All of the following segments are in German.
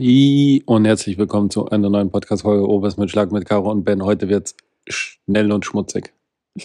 Hi und herzlich willkommen zu einer neuen Podcast-Folge Obers mit Schlag mit Caro und Ben. Heute wird's schnell und schmutzig.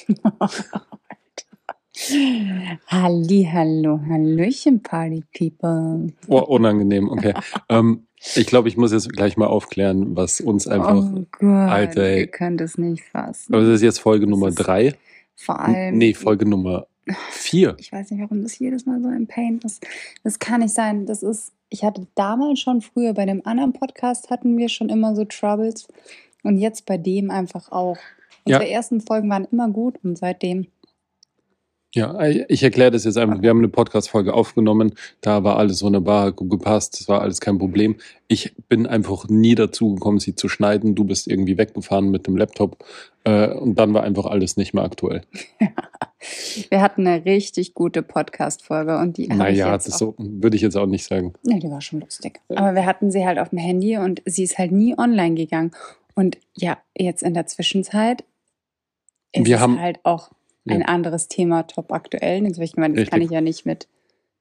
Halli, hallo, hallöchen, Party People. Oh, unangenehm, okay. ähm, ich glaube, ich muss jetzt gleich mal aufklären, was uns einfach. Oh Gott, Alter, ey. ihr könnt es nicht fassen. Aber das ist jetzt Folge Nummer ist drei. Vor allem, Nee, Folge Nummer vier. ich weiß nicht, warum das jedes Mal so ein Pain ist. Das kann nicht sein. Das ist, ich hatte damals schon früher bei dem anderen Podcast hatten wir schon immer so Troubles und jetzt bei dem einfach auch. Ja. Unsere ersten Folgen waren immer gut und seitdem. Ja, ich erkläre das jetzt einfach. Wir haben eine Podcast-Folge aufgenommen. Da war alles wunderbar, gut gepasst. Das war alles kein Problem. Ich bin einfach nie dazu gekommen, sie zu schneiden. Du bist irgendwie weggefahren mit dem Laptop. Äh, und dann war einfach alles nicht mehr aktuell. Wir hatten eine richtig gute Podcast-Folge und die Naja, das so würde ich jetzt auch nicht sagen. Nee, die war schon lustig. Aber wir hatten sie halt auf dem Handy und sie ist halt nie online gegangen. Und ja, jetzt in der Zwischenzeit ist Wir es haben- halt auch ein Ja. anderes Thema top aktuell. Jetzt habe ich gemeint, das kann ich ja nicht mit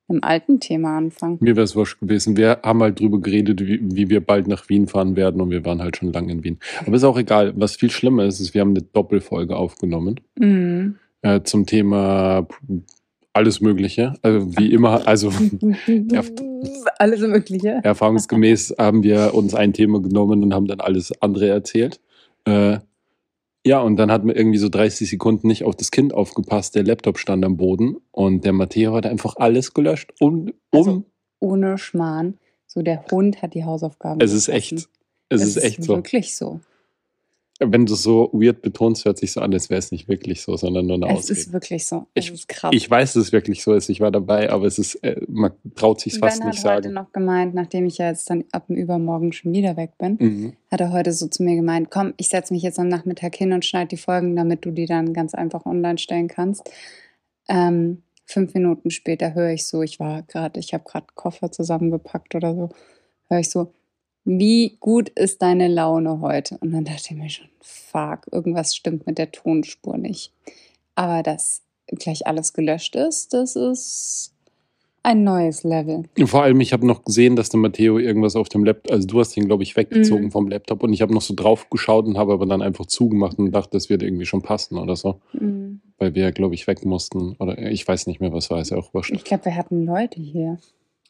einem alten Thema anfangen. Mir wäre es wurscht gewesen. Wir haben halt drüber geredet, wie, wie wir bald nach Wien fahren werden und wir waren halt schon lange in Wien. Aber ist auch egal. Was viel schlimmer ist, ist, wir haben eine Doppelfolge aufgenommen Mhm. äh, zum Thema alles Mögliche. Also wie immer, also Alles Mögliche. erfahrungsgemäß haben wir uns ein Thema genommen und haben dann alles andere erzählt. Äh, ja, und dann hat man irgendwie so 30 Sekunden nicht auf das Kind aufgepasst. Der Laptop stand am Boden und der Matteo hat einfach alles gelöscht. Um, um Also, Ohne Schmarrn. So, der Hund hat die Hausaufgaben. es ist echt. Es, ist echt so. wirklich so. Wenn du es so weird betonst, hört sich so an, als wäre es nicht wirklich so, sondern nur eine Es Ausrede. ist wirklich so. Es Ich- ist krass. Ich weiß, dass es wirklich so ist. Ich war dabei, aber es ist, äh, man traut sich fast ben hat nicht heute sagen. noch gemeint, nachdem ich ja jetzt dann ab dem Übermorgen schon wieder weg bin, Mhm. hat er heute so zu mir gemeint, komm, ich setze mich jetzt am Nachmittag hin und schneide die Folgen, damit du die dann ganz einfach online stellen kannst. Ähm, fünf Minuten später höre ich so, ich war gerade, ich habe gerade Koffer zusammengepackt oder so, höre ich so, wie gut ist deine Laune heute? Und dann dachte ich mir schon, fuck, irgendwas stimmt mit der Tonspur nicht. Aber dass gleich alles gelöscht ist, das ist ein neues Level. Vor allem, ich habe noch gesehen, dass der Matteo irgendwas auf dem Laptop, also du hast ihn, glaube ich, weggezogen Mhm. vom Laptop und ich habe noch so drauf geschaut und habe aber dann einfach zugemacht und dachte, das wird irgendwie schon passen oder so, Mhm. weil wir, glaube ich, weg mussten oder ich weiß nicht mehr, was war, ist ja auch wurscht. Ich glaube, wir hatten Leute hier.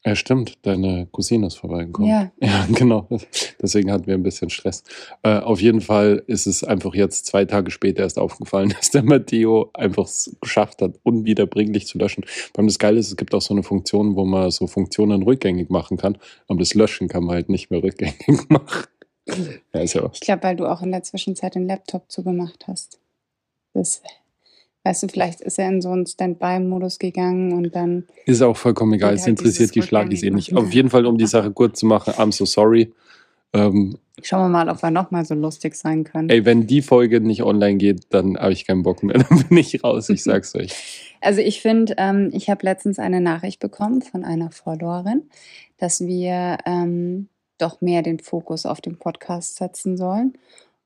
Ja, stimmt, deine Cousine ist vorbeigekommen. Ja. Ja, genau. Deswegen hatten wir ein bisschen Stress. Äh, auf jeden Fall ist es einfach jetzt zwei Tage später erst aufgefallen, dass der Matteo einfach es geschafft hat, unwiederbringlich zu löschen. Allem das Geile ist, es gibt auch so eine Funktion, wo man so Funktionen rückgängig machen kann. Aber das Löschen kann man halt nicht mehr rückgängig machen. Ja, ist ja was. Ich glaube, weil du auch in der Zwischenzeit den Laptop zugemacht hast. Das, weißt du, vielleicht ist er in so einen Standby-Modus gegangen und dann. Ist auch vollkommen egal. Es halt interessiert die Schlagis eh nicht. Auf jeden Fall, um die Sache kurz zu machen, I'm so sorry. Ähm, Schauen wir mal, ob wir nochmal so lustig sein können. Ey, wenn die Folge nicht online geht, dann habe ich keinen Bock mehr. Dann bin ich raus, ich sag's euch. Also ich finde, ähm, ich habe letztens eine Nachricht bekommen von einer Followerin, dass wir ähm, doch mehr den Fokus auf den Podcast setzen sollen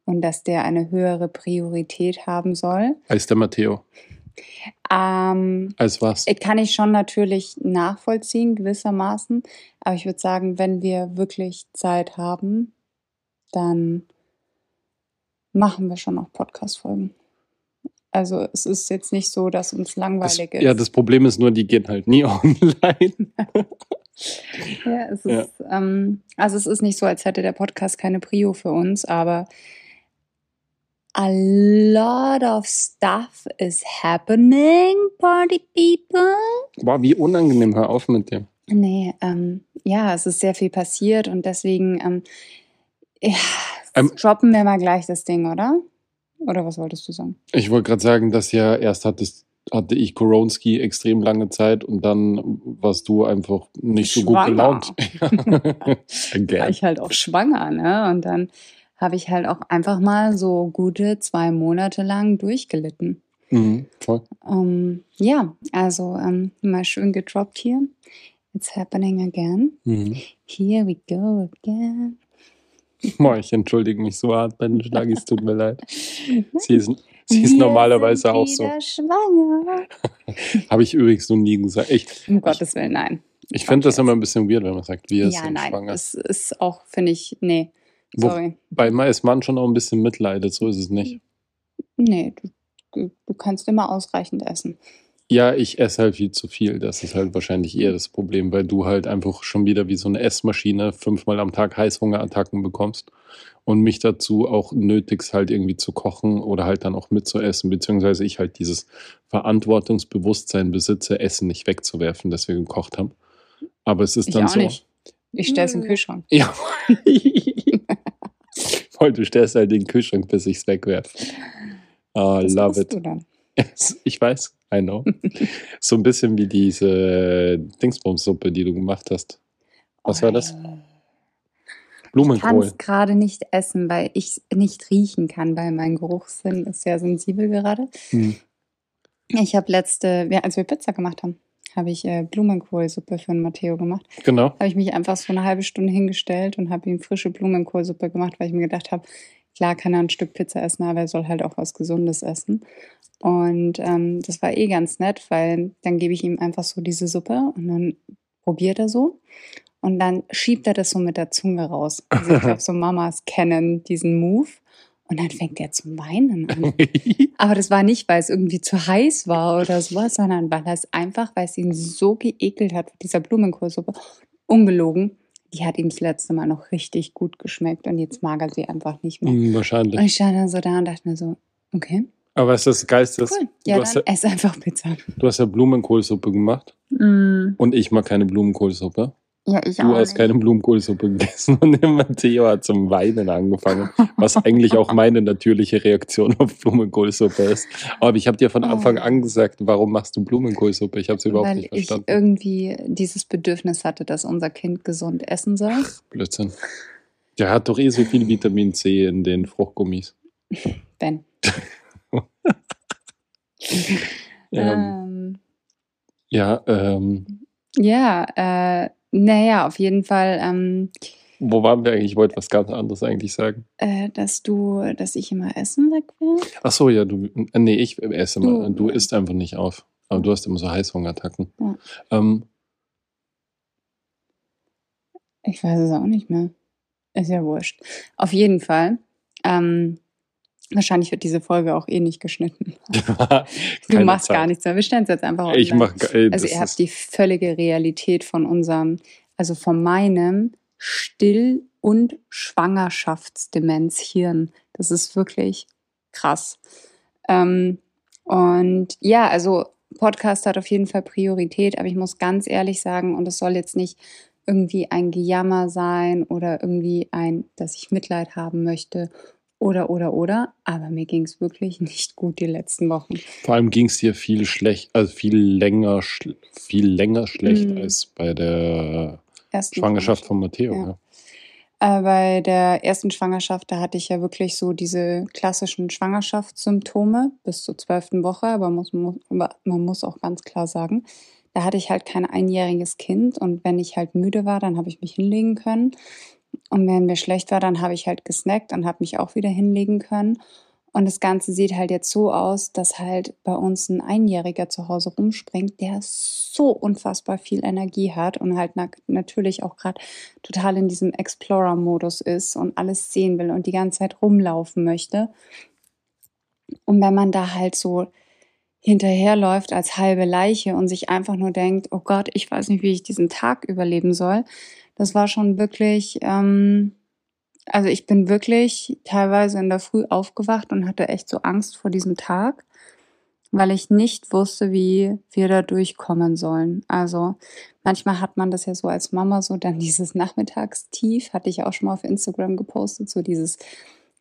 und dass der eine höhere Priorität haben soll. Als der Matteo. Ähm, Als was? Kann ich schon natürlich nachvollziehen, gewissermaßen. Aber ich würde sagen, wenn wir wirklich Zeit haben, dann machen wir schon noch Podcast-Folgen. Also es ist jetzt nicht so, dass uns Das, langweilig ist. ja, das Problem ist nur, die gehen halt nie online. Ja, es Ja. ist, ähm, also es ist nicht so, als hätte der Podcast keine Prio für uns, aber a lot of stuff is happening, party people. Boah, wie unangenehm, hör auf mit dem. Nee, ähm, ja, es ist sehr viel passiert und deswegen ähm, ja, Ähm, droppen wir mal gleich das Ding, oder? Oder was wolltest du sagen? Ich wollte gerade sagen, dass ja erst hattest, hatte ich Koronski extrem lange Zeit und dann warst du einfach nicht so gut Schwanger. gelaunt. War ich halt auch schwanger, ne? Und dann habe ich halt auch einfach mal so gute zwei Monate lang durchgelitten. Mhm, voll. Ähm, ja, also ähm, mal schön gedroppt hier. It's happening again. Mhm. Here we go again. Boah, ich entschuldige mich so hart bei den Schlagis, tut mir leid. Sie ist, sie ist normalerweise auch so. schwanger. Habe ich übrigens noch nie gesagt. Ich, Um Gottes Willen, nein. Ich finde das immer ein bisschen weird, wenn man sagt, wir Ja, sind nein, schwanger. das ist auch, finde ich, nee, sorry. Bei meist Mann schon auch ein bisschen mitleidet, so ist es nicht. Nee, du, du kannst immer ausreichend essen. Ja, ich esse halt viel zu viel. Das ist halt wahrscheinlich eher das Problem, weil du halt einfach schon wieder wie so eine Essmaschine fünfmal am Tag Heißhungerattacken bekommst und mich dazu auch nötigst, halt irgendwie zu kochen oder halt dann auch mitzuessen, beziehungsweise ich halt dieses Verantwortungsbewusstsein besitze, Essen nicht wegzuwerfen, das wir gekocht haben. Aber es ist Ich dann so. nicht. Ich stelle es in den Nö. Kühlschrank. Ja. Voll, du stellst halt den Kühlschrank, bis ich es wegwerfe. Ah, Das love it. Ich weiß, I know. so ein bisschen wie diese Dingsbumssuppe, die du gemacht hast. Was war das? Oh, Ich kann Blumenkohl. es gerade nicht essen, weil ich nicht riechen kann, weil mein Geruchssinn ist sehr sensibel gerade. Hm. Ich habe letzte, als wir Pizza gemacht haben, habe ich äh, Blumenkohlsuppe für den Matteo gemacht. Genau. Habe ich mich einfach so eine halbe Stunde hingestellt und habe ihm frische Blumenkohlsuppe gemacht, weil ich mir gedacht habe, klar kann er ein Stück Pizza essen, aber er soll halt auch was Gesundes essen. Und ähm, das war eh ganz nett, weil dann gebe ich ihm einfach so diese Suppe und dann probiert er so. Und dann schiebt er das so mit der Zunge raus. Also ich glaube, so Mamas kennen diesen Move. Und dann fängt er zum Weinen an. Aber das war nicht, weil es irgendwie zu heiß war oder sowas, sondern weil er es einfach, weil es ihn so geekelt hat mit dieser Blumenkohlsuppe. Ungelogen, die hat ihm das letzte Mal noch richtig gut geschmeckt und jetzt mag er sie einfach nicht mehr. Und Wahrscheinlich. ich stand dann so da und dachte mir so, okay, Aber ist das Geilste. ist, cool. Ja, du, hast ja, dann ess einfach Pizza. du hast ja Blumenkohlsuppe gemacht und ich mag keine Blumenkohlsuppe. Ja, ich Du hast keine Blumenkohlsuppe gegessen und der Matteo hat zum Weinen angefangen, was eigentlich auch meine natürliche Reaktion auf Blumenkohlsuppe ist. Aber ich habe dir von Anfang Oh. an gesagt, warum machst du Blumenkohlsuppe? Ich habe es überhaupt Weil nicht ich verstanden. irgendwie dieses Bedürfnis hatte, dass unser Kind gesund essen soll. Blödsinn. Der hat doch eh so viel Vitamin C in den Fruchtgummis. Ben. Ähm, Ähm, ja, ähm, ja, äh, naja, auf jeden Fall, ähm, wo waren wir eigentlich? Ich wollte was ganz anderes eigentlich sagen. äh, dass du, dass ich immer Essen weg will. Ach so, ja, du, äh, nee, ich esse Du- mal. Du isst einfach nicht auf. Aber du hast immer so Heißhungerattacken. Ja. Ähm, Ich weiß es auch nicht mehr. Ist ja wurscht. Auf jeden Fall. Ähm, wahrscheinlich wird diese Folge auch eh nicht geschnitten. Du machst Zeit. gar nichts mehr. Wir stellen es jetzt einfach Ich online. mach, ey, Also ihr habt die völlige Realität von unserem, also von meinem Still- und Schwangerschaftsdemenzhirn. Das ist wirklich krass. Ähm, und ja, also Podcast hat auf jeden Fall Priorität, aber ich muss ganz ehrlich sagen, und es soll jetzt nicht irgendwie ein Gejammer sein oder irgendwie ein, dass ich Mitleid haben möchte oder, oder, oder, aber mir ging es wirklich nicht gut die letzten Wochen. vor allem ging es dir viel schlecht, also viel länger, viel länger schlecht Mhm. als bei der Ersten Schwangerschaft von Matteo. Ja. Ja. Äh, bei der ersten Schwangerschaft, da hatte ich ja wirklich so diese klassischen Schwangerschaftssymptome bis zur zwölften Woche, aber muss, muss, aber man muss auch ganz klar sagen, da hatte ich halt kein einjähriges Kind und wenn ich halt müde war, dann habe ich mich hinlegen können. Und wenn mir schlecht war, dann habe ich halt gesnackt und habe mich auch wieder hinlegen können. Und das Ganze sieht halt jetzt so aus, dass halt bei uns ein Einjähriger zu Hause rumspringt, der so unfassbar viel Energie hat und halt na natürlich auch gerade total in diesem Explorer-Modus ist und alles sehen will und die ganze Zeit rumlaufen möchte. Und wenn man da halt so hinterherläuft als halbe Leiche und sich einfach nur denkt, oh Gott, ich weiß nicht, wie ich diesen Tag überleben soll, das war schon wirklich, ähm, also ich bin wirklich teilweise in der Früh aufgewacht und hatte echt so Angst vor diesem Tag, weil ich nicht wusste, wie wir da durchkommen sollen. Also manchmal hat man das ja so als Mama so dann dieses Nachmittagstief, hatte ich auch schon mal auf Instagram gepostet, so dieses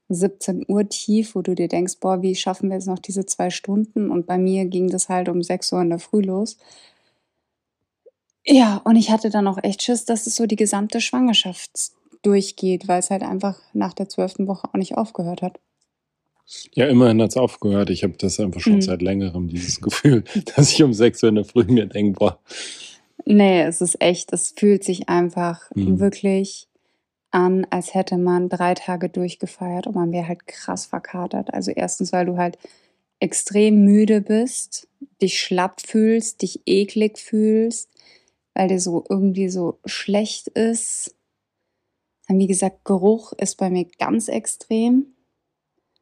17 Uhr Tief, wo du dir denkst, boah, wie schaffen wir jetzt noch diese zwei Stunden? Und bei mir ging das halt um 6 Uhr in der Früh los. Ja, und ich hatte dann auch echt Schiss, dass es so die gesamte Schwangerschaft durchgeht, weil es halt einfach nach der zwölften Woche auch nicht aufgehört hat. Ja, immerhin hat es aufgehört. Ich habe das einfach schon Mhm. seit längerem, dieses Gefühl, dass ich um 6 Uhr in der Früh mir denke, boah, Nee, es ist echt, es fühlt sich einfach Mhm. wirklich an, als hätte man drei Tage durchgefeiert und man wäre halt krass verkatert. Also erstens, weil du halt extrem müde bist, dich schlapp fühlst, dich eklig fühlst, weil der so irgendwie so schlecht ist. Dann, wie gesagt, Geruch ist bei mir ganz extrem.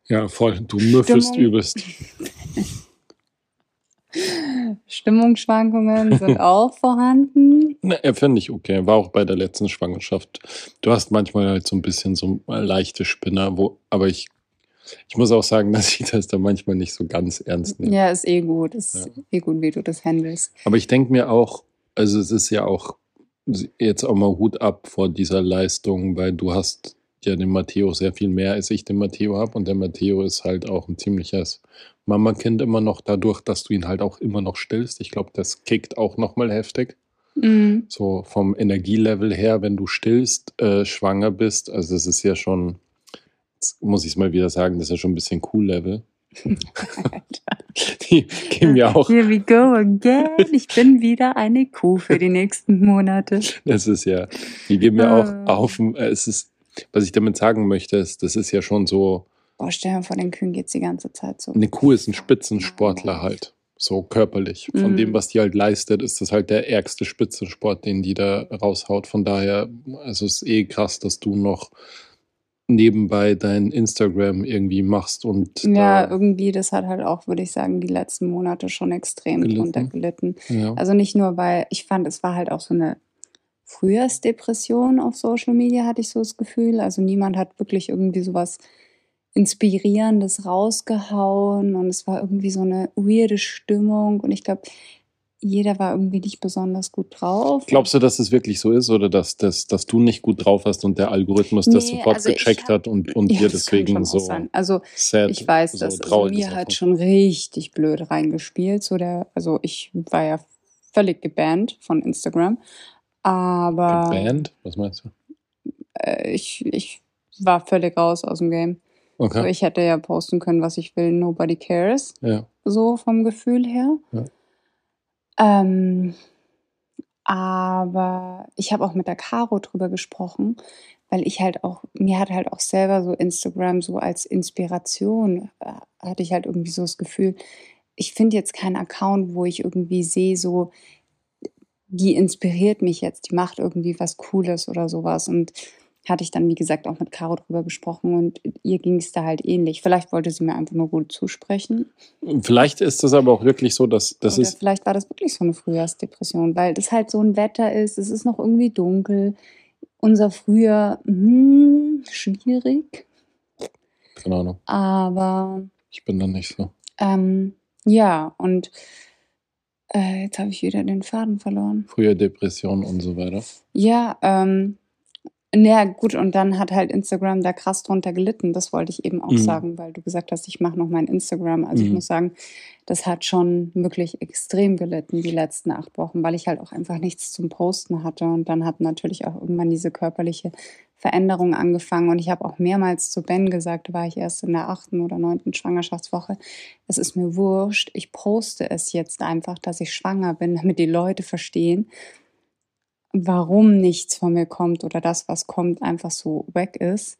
Ja, voll. Du müffelst übelst. Stimmungsschwankungen sind auch vorhanden. Ne, finde ich okay. War auch bei der letzten Schwangerschaft. Du hast manchmal halt so ein bisschen so leichte Spinner, wo, aber ich, ich muss auch sagen, dass ich das da manchmal nicht so ganz ernst nehme. Ja, ist eh gut. Ist Ja. eh gut, wie du das handelst. Aber ich denke mir auch, also es ist ja auch jetzt auch mal Hut ab vor dieser Leistung, weil du hast ja den Matteo sehr viel mehr, als ich den Matteo habe. Und der Matteo ist halt auch ein ziemliches Mamakind immer noch dadurch, dass du ihn halt auch immer noch stillst. Ich glaube, das kickt auch nochmal heftig. Mhm. So vom Energielevel her, wenn du stillst, äh, schwanger bist. Also das ist ja schon, muss ich es mal wieder sagen, das ist ja schon ein bisschen cool-Level. Die geben ja auch Here we go again. Ich bin wieder eine Kuh für die nächsten Monate. Das ist ja, die geben ja Ah. auch auf. äh, Es ist, was ich damit sagen möchte, ist, das ist ja schon so, Boah, stell dir vor, den Kühen geht's die ganze Zeit so. eine Kuh ist ein Spitzensportler halt, so körperlich. Von Mhm. dem, was die halt leistet, ist das halt der ärgste Spitzensport, den die da raushaut. Von daher, also es ist eh krass, dass du noch nebenbei dein Instagram irgendwie machst und Ja, irgendwie, das hat halt auch, würde ich sagen, die letzten Monate schon extrem Gelitten. drunter gelitten. ja. Also nicht nur, weil ich fand, es war halt auch so eine Frühjahrsdepression auf Social Media, hatte ich so das Gefühl. Also niemand hat wirklich irgendwie sowas Inspirierendes rausgehauen und es war irgendwie so eine weirde Stimmung und ich glaube, jeder war irgendwie nicht besonders gut drauf. Glaubst du, dass es wirklich so ist oder dass, dass, dass du nicht gut drauf hast und der Algorithmus das Nee, sofort also gecheckt hab- hat und, und Ja, dir das deswegen so sein. Also sad, ich weiß so das. Also mir Sachen? hat schon richtig blöd reingespielt. So der, also ich war ja völlig gebannt von Instagram. Aber Geband? Was meinst du? äh, ich, ich war völlig raus aus dem Game. So, Okay. ich hätte ja posten können, was ich will. Nobody cares. ja. So vom Gefühl her. Ja. Ähm, aber ich habe auch mit der Caro drüber gesprochen, weil ich halt auch, mir hat halt auch selber so Instagram so als Inspiration, äh, hatte ich halt irgendwie so das Gefühl, ich finde jetzt keinen Account, wo ich irgendwie sehe, so, die inspiriert mich jetzt, die macht irgendwie was Cooles oder sowas. Und hatte ich dann, wie gesagt, auch mit Caro drüber gesprochen und ihr ging es da halt ähnlich. Vielleicht wollte sie mir einfach nur gut zusprechen. Vielleicht ist das aber auch wirklich so, dass das ist. vielleicht war das wirklich so eine Frühjahrsdepression, weil das halt so ein Wetter ist, es ist noch irgendwie dunkel. Unser Frühjahr, hm, schwierig, Keine Ahnung. aber Ich bin da nicht so. ähm, ja, und äh, jetzt habe ich wieder den Faden verloren. Frühe Depression und so weiter. Ja, ähm, naja, gut, und dann hat halt Instagram da krass drunter gelitten. Das wollte ich eben auch Mhm. sagen, weil du gesagt hast, ich mache noch mein Instagram. Also ich Mhm. muss sagen, das hat schon wirklich extrem gelitten die letzten acht Wochen, weil ich halt auch einfach nichts zum Posten hatte. Und dann hat natürlich auch irgendwann diese körperliche Veränderung angefangen. Und ich habe auch mehrmals zu Ben gesagt, da war ich erst in der achten oder neunten Schwangerschaftswoche, es ist mir wurscht, ich poste es jetzt einfach, dass ich schwanger bin, damit die Leute verstehen, warum nichts von mir kommt oder das, was kommt, einfach so weg ist.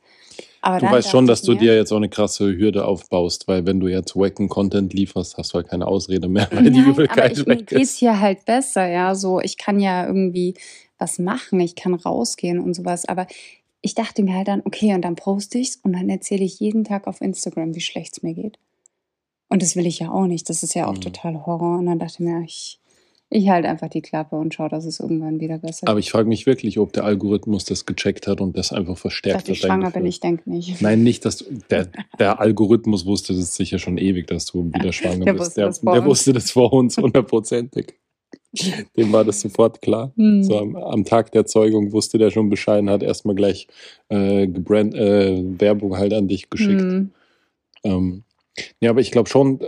Aber Du weißt schon, dass ich du dir jetzt auch eine krasse Hürde aufbaust, weil wenn du jetzt wacken Content lieferst, hast du halt keine Ausrede mehr, weil die Nein, aber Übelkeit ich, mir weg ist. hier halt besser, ja. So, ich kann ja irgendwie was machen, ich kann rausgehen und sowas. Aber ich dachte mir halt dann, okay, und dann poste ich's und dann erzähle ich jeden Tag auf Instagram, wie schlecht es mir geht. Und das will ich ja auch nicht. Das ist ja auch Mhm. total Horror. Und dann dachte ich mir, ich, ich halte einfach die Klappe und schaue, dass es irgendwann wieder besser Aber ich frage mich wirklich, ob der Algorithmus das gecheckt hat und das einfach verstärkt Dass ich hat. dein schwanger Gefühl. bin, ich denke nicht. Nein, nicht, dass du, der, der Algorithmus wusste das sicher schon ewig, dass du wieder schwanger Der bist. wusste Der, der wusste das vor uns hundertprozentig. Dem war das sofort klar. Hm. So am, am Tag der Zeugung wusste der schon Bescheid hat erstmal gleich äh, gebrand, äh, Werbung halt an dich geschickt. Hm. Ähm, ja, aber ich glaube schon,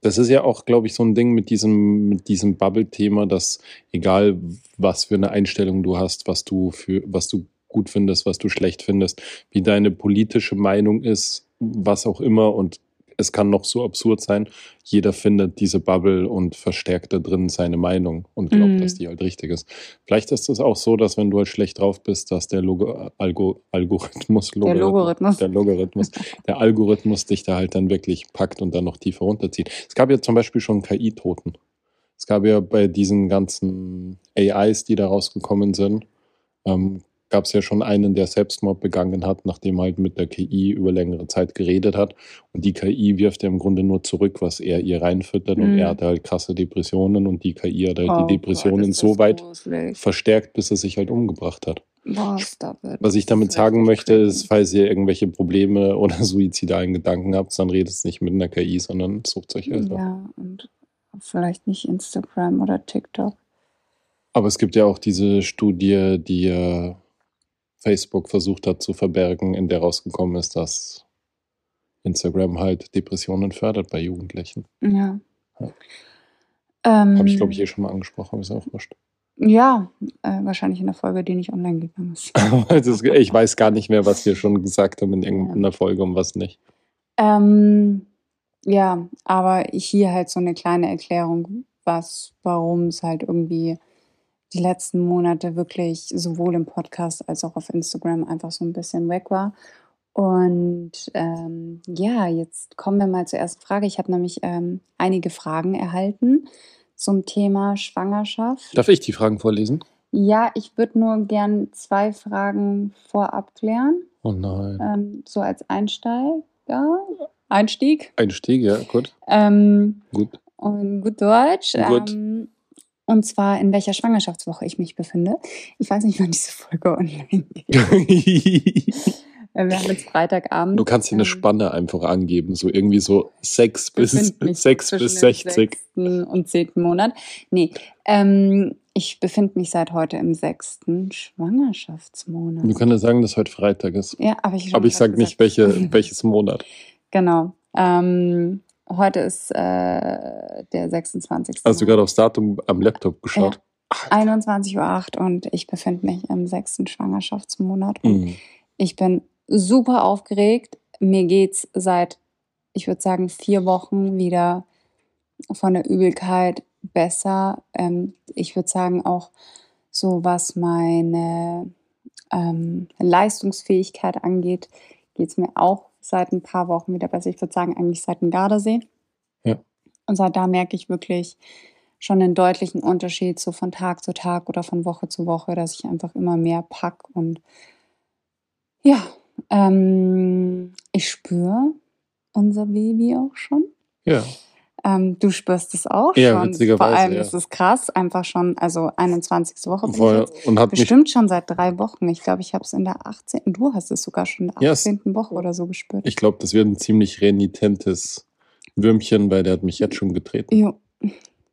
das ist ja auch, glaube ich, so ein Ding mit diesem, mit diesem Bubble-Thema, dass egal was für eine Einstellung du hast, was du für, was du gut findest, was du schlecht findest, wie deine politische Meinung ist, was auch immer und es kann noch so absurd sein, jeder findet diese Bubble und verstärkt da drin seine Meinung und glaubt, Mhm. dass die halt richtig ist. Vielleicht ist es auch so, dass wenn du halt schlecht drauf bist, dass der Logo, Algo, Algorithmus, Der Logarithmus. der Logarithmus, der Algorithmus dich da halt dann wirklich packt und dann noch tiefer runterzieht. Es gab ja zum Beispiel schon KI-Toten. Es gab ja bei diesen ganzen AIs, die da rausgekommen sind, ähm, gab es ja schon einen, der Selbstmord begangen hat, nachdem er halt mit der KI über längere Zeit geredet hat. Und die KI wirft ja im Grunde nur zurück, was er ihr reinfüttert. Und Mhm. er hatte halt krasse Depressionen und die KI hat halt Oh die Gott, Depressionen ist so weit gruselig. verstärkt, bis er sich halt umgebracht hat. Boah. Was ich damit sagen möchte, ist, falls ihr irgendwelche Probleme oder suizidalen Gedanken habt, dann redet es nicht mit einer KI, sondern sucht euch Hilfe. Ja, und vielleicht nicht Instagram oder TikTok. Aber es gibt ja auch diese Studie, die Facebook versucht hat zu verbergen, in der rausgekommen ist, dass Instagram halt Depressionen fördert bei Jugendlichen. Ja. Ja. Ähm, Habe ich, glaube ich, eh schon mal angesprochen, ist auch wurscht. Ja, äh, wahrscheinlich in der Folge, die nicht online gegangen ist. Ich weiß gar nicht mehr, was wir schon gesagt haben in irgendeiner Folge und was nicht. Ähm, ja, aber hier halt so eine kleine Erklärung, was, warum es halt irgendwie die letzten Monate wirklich sowohl im Podcast als auch auf Instagram einfach so ein bisschen weg war. Und ähm, ja, jetzt kommen wir mal zur ersten Frage. Ich habe nämlich ähm, einige Fragen erhalten zum Thema Schwangerschaft. Darf ich die Fragen vorlesen? Ja, ich würde nur gern zwei Fragen vorab klären, Oh nein. ähm, so als Einsteiger, Einstieg. Einstieg, ja, gut. Ähm, Gut. und gut Deutsch. Gut. Ähm, und zwar in welcher Schwangerschaftswoche ich mich befinde. Ich weiß nicht, wann diese Folge online geht. Äh, Wir haben jetzt Freitagabend. Du kannst dir eine ähm, Spanne einfach angeben, so irgendwie so 6 bis, befinde mich 6 zwischen bis dem 60. sechsten und zehnten Monat. Nee, ähm, ich befinde mich seit heute im sechsten Schwangerschaftsmonat. Du kannst sagen, dass heute Freitag ist. ja, aber ich, Aber ich sage nicht, welche, welches Monat. Genau. Ähm, heute ist äh, der 26. Hast du gerade aufs Datum am Laptop geschaut? 21.08 Uhr und ich befinde mich im sechsten Schwangerschaftsmonat. Und Mhm. ich bin super aufgeregt. Mir geht's seit, ich würde sagen, vier Wochen wieder von der Übelkeit besser. Ähm, ich würde sagen, auch so was meine ähm, Leistungsfähigkeit angeht, geht's mir auch seit ein paar Wochen wieder besser. Ich würde sagen, eigentlich seit dem Gardasee. Ja. Und seit da merke ich wirklich schon einen deutlichen Unterschied so von Tag zu Tag oder von Woche zu Woche, dass ich einfach immer mehr pack und ja, ähm, ich spüre unser Baby auch schon. Ja. Ähm, du spürst es auch Ja, schon. witzigerweise, Vor allem ja. ist es krass, einfach schon, also 21. Woche bin ich Voll, jetzt. und hat mich, Bestimmt schon seit drei Wochen. Ich glaube, ich habe es in der 18. Du hast es sogar schon in der Ja, es- 18. Woche oder so gespürt. ich glaube, das wird ein ziemlich renitentes Würmchen, weil der hat mich jetzt schon getreten. Jo,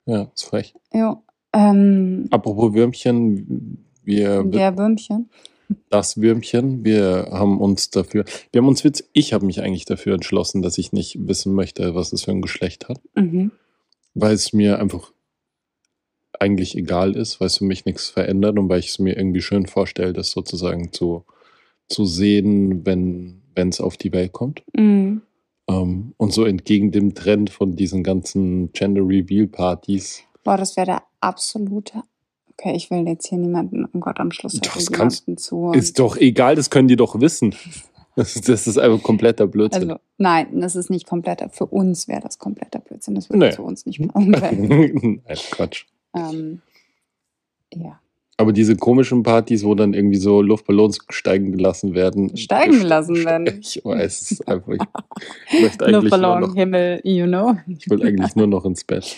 Ja, ist frech. jo. Ähm, Apropos Würmchen, wir, der Würmchen. Das Würmchen, wir haben uns dafür, wir haben uns Witz, ich habe mich eigentlich dafür entschlossen, dass ich nicht wissen möchte, was es für ein Geschlecht hat, Mhm. weil es mir einfach eigentlich egal ist, weil es für mich nichts verändert und weil ich es mir irgendwie schön vorstelle, das sozusagen zu, zu sehen, wenn es auf die Welt kommt. Mhm. Ähm, und so entgegen dem Trend von diesen ganzen Gender Reveal Partys. Boah, das wäre der absolute. Okay, ich will jetzt hier niemanden, um Gott, am Schluss Das hört kannst- zu. Ist doch egal, das können die doch wissen. Das, ist- das ist einfach kompletter Blödsinn. also, nein, das ist nicht kompletter. Für uns wäre das kompletter Blödsinn. Das würde Nee. zu uns nicht passen. Nein, Quatsch. ähm, ja. Aber diese komischen Partys, wo dann irgendwie so Luftballons steigen gelassen werden. Steigen gelassen werden. Ich weiß es ist einfach. Ich möchte eigentlich Luftballon, noch, Himmel, you know. ich will eigentlich nur noch ins Bett.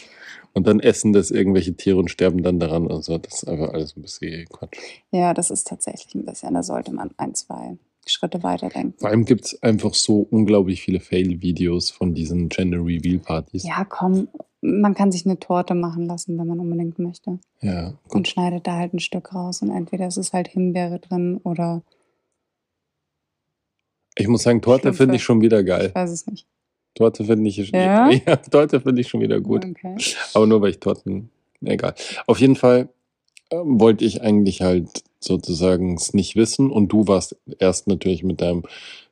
Und dann essen das irgendwelche Tiere und sterben dann daran und so. Das ist einfach alles ein bisschen Quatsch. Ja, das ist tatsächlich ein bisschen. Da sollte man ein, zwei Schritte weiterdenken. Vor allem gibt es einfach so unglaublich viele Fail-Videos von diesen Gender Reveal-Partys. Ja, komm, man kann sich eine Torte machen lassen, wenn man unbedingt möchte. Ja, Und gut. schneidet da halt ein Stück raus. Und entweder ist es halt Himbeere drin oder Ich muss sagen, Torte finde ich schon wieder geil. ich weiß es nicht. Torte finde ich, Ja? ja, Torte finde ich schon wieder gut. Okay. Aber nur weil ich Torten, egal. Auf jeden Fall ähm, wollte ich eigentlich halt sozusagen es nicht wissen und du warst erst natürlich mit deinem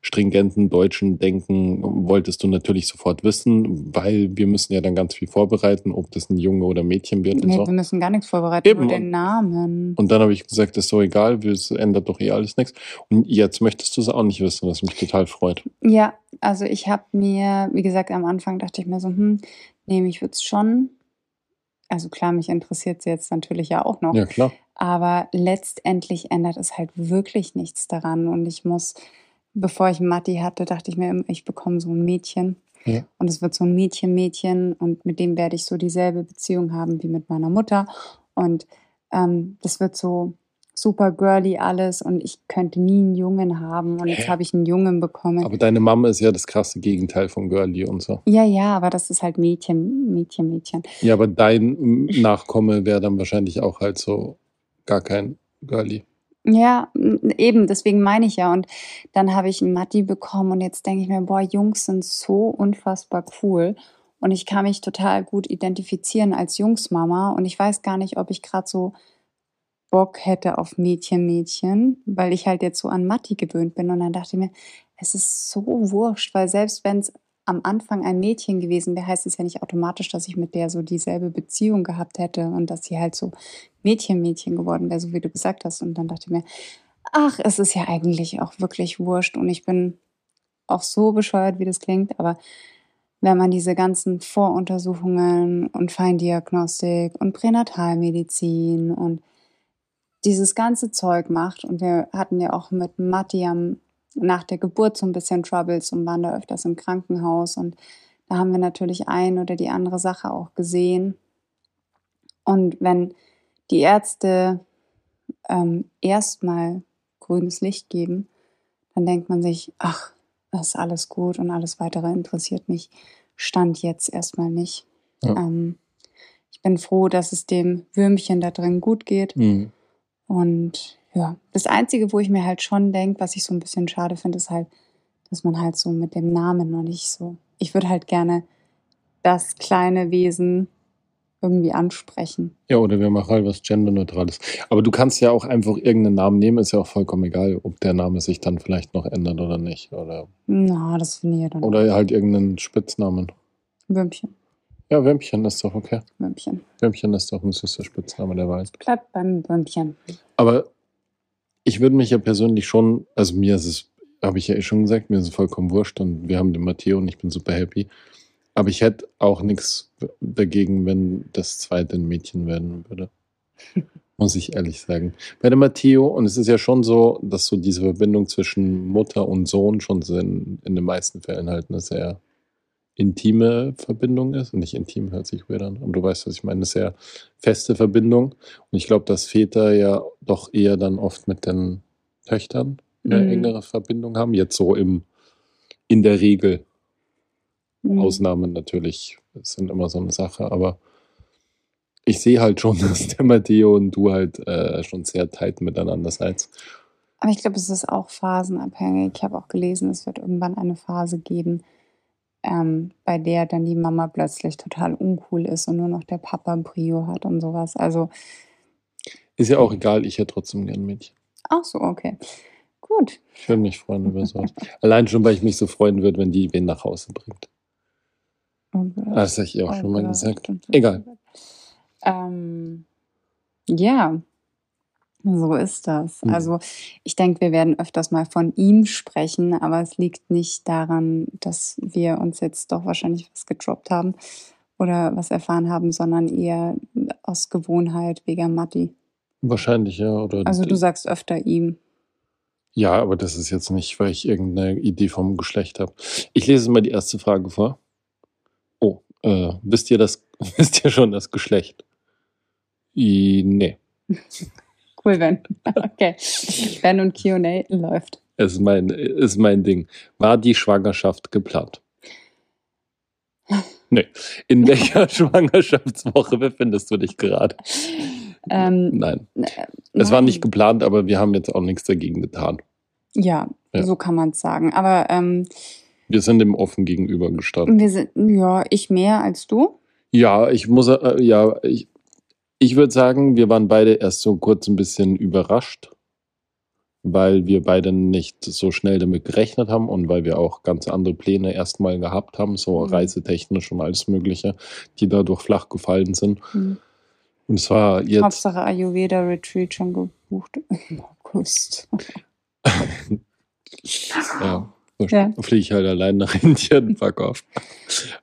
stringenten deutschen Denken, wolltest du natürlich sofort wissen, weil wir müssen ja dann ganz viel vorbereiten, ob das ein Junge oder Mädchen wird und Nee, so. wir müssen gar nichts vorbereiten, Eben, nur den Namen. Und dann habe ich gesagt, das ist so egal, es ändert doch eh alles nichts. Und jetzt möchtest du es auch nicht wissen, was mich total freut. Ja, also ich habe mir, wie gesagt, am Anfang dachte ich mir so, hm, nee, mich würde es schon also klar, mich interessiert sie jetzt natürlich ja auch noch. Ja, klar. Aber letztendlich ändert es halt wirklich nichts daran. Und ich muss, bevor ich Matti hatte, dachte ich mir ich bekomme so ein Mädchen. Ja. Und es wird so ein Mädchen-Mädchen und mit dem werde ich so dieselbe Beziehung haben wie mit meiner Mutter. Und ähm, das wird so super girly alles und ich könnte nie einen Jungen haben und jetzt habe ich einen Jungen bekommen. Aber deine Mama ist ja das krasse Gegenteil von Girlie und so. ja, ja, aber das ist halt Mädchen, Mädchen, Mädchen. Ja, aber dein Nachkomme wäre dann wahrscheinlich auch halt so gar kein Girlie. Ja, eben, deswegen meine ich ja. Und dann habe ich einen Matti bekommen und jetzt denke ich mir, boah, Jungs sind so unfassbar cool. Und ich kann mich total gut identifizieren als Jungsmama. Und ich weiß gar nicht, ob ich gerade so Bock hätte auf Mädchen, Mädchen, weil ich halt jetzt so an Matti gewöhnt bin. Und dann dachte ich mir, es ist so wurscht, weil selbst wenn es am Anfang ein Mädchen gewesen wäre, heißt es ja nicht automatisch, dass ich mit der so dieselbe Beziehung gehabt hätte und dass sie halt so Mädchen, Mädchen geworden wäre, so wie du gesagt hast. Und dann dachte ich mir, ach, es ist ja eigentlich auch wirklich wurscht. Und ich bin auch so bescheuert, wie das klingt, aber wenn man diese ganzen Voruntersuchungen und Feindiagnostik und Pränatalmedizin und dieses ganze Zeug macht und wir hatten ja auch mit Matti am, nach der Geburt so ein bisschen Troubles und waren da öfters im Krankenhaus und da haben wir natürlich ein oder die andere Sache auch gesehen. Und wenn die Ärzte ähm, erstmal grünes Licht geben, dann denkt man sich, ach, das ist alles gut und alles weitere interessiert mich. Stand jetzt erstmal nicht. Ja. Ähm, ich bin froh, dass es dem Würmchen da drin gut geht. Mhm. Und ja, das Einzige, wo ich mir halt schon denke, was ich so ein bisschen schade finde, ist halt, dass man halt so mit dem Namen noch nicht so. Ich würde halt gerne das kleine Wesen irgendwie ansprechen. Ja, oder wir machen halt was Genderneutrales. Aber du kannst ja auch einfach irgendeinen Namen nehmen, ist ja auch vollkommen egal, ob der Name sich dann vielleicht noch ändert oder nicht. Oder, Na, das finde ich ja dann. oder halt irgendeinen Spitznamen. Würmchen, Ja, Würmchen ist doch okay. Würmchen. Würmchen ist doch ein süßer Spitzname, der weiß. Bleibt beim Würmchen. Aber ich würde mich ja persönlich schon, also mir ist es, habe ich ja eh schon gesagt, mir ist es vollkommen wurscht und wir haben den Matteo und ich bin super happy. Aber ich hätte auch nichts dagegen, wenn das zweite ein Mädchen werden würde. Muss ich ehrlich sagen. Bei dem Matteo, und es ist ja schon so, dass so diese Verbindung zwischen Mutter und Sohn schon in, in den meisten Fällen halt eine sehr intime Verbindung ist. Und nicht intim hört sich weird an, aber du weißt, was ich meine, eine sehr feste Verbindung. Und ich glaube, dass Väter ja doch eher dann oft mit den Töchtern eine Mhm. engere Verbindung haben. Jetzt so im, in der Regel. Mhm. Ausnahmen natürlich sind immer so eine Sache, aber ich sehe halt schon, dass der Matteo und du halt äh, schon sehr tight miteinander seid. Aber ich glaube, es ist auch phasenabhängig. Ich habe auch gelesen, es wird irgendwann eine Phase geben, ähm, bei der dann die Mama plötzlich total uncool ist und nur noch der Papa Brio hat und sowas. Also, Ist ja auch egal, ich hätte trotzdem gern Mädchen. ach so, okay. Gut. Ich würde mich freuen über sowas. Allein schon, weil ich mich so freuen würde, wenn die wen nach Hause bringt. Oh. Das habe ich ihr auch Oh schon mal gesagt. Egal. Ähm, ja, so ist das. Mhm. Also ich denke, wir werden öfters mal von ihm sprechen, aber es liegt nicht daran, dass wir uns jetzt doch wahrscheinlich was gedroppt haben oder was erfahren haben, sondern eher aus Gewohnheit wegen Matti. Wahrscheinlich, ja. Oder Also du sagst öfter ihm. ja, aber das ist jetzt nicht, weil ich irgendeine Idee vom Geschlecht habe. Ich lese mal die erste Frage vor. Oh, äh, wisst ihr das, wisst ihr schon das Geschlecht? I, nee. Cool, Ben. Okay. Ben und Q&A läuft. Ist mein, ist mein Ding. War die Schwangerschaft geplant? Nee. In welcher Schwangerschaftswoche befindest du dich gerade? Ähm, Nein. äh, Es war nicht geplant, aber wir haben jetzt auch nichts dagegen getan. Ja, Ja. so kann man es sagen. Aber ähm, Wir sind dem offen gegenüber gestanden. wir sind, ja, ich mehr als du. Ja, ich muss, äh, ja, ich, ich würde sagen, wir waren beide erst so kurz ein bisschen überrascht, weil wir beide nicht so schnell damit gerechnet haben und weil wir auch ganz andere Pläne erstmal gehabt haben, so Mhm. reisetechnisch und alles Mögliche, die dadurch flach gefallen sind. Hm. Und es war jetzt, Hauptsache Ayurveda Retreat schon gebucht im August. ja, Ja. fliege ich halt allein nach Indien, fuck off.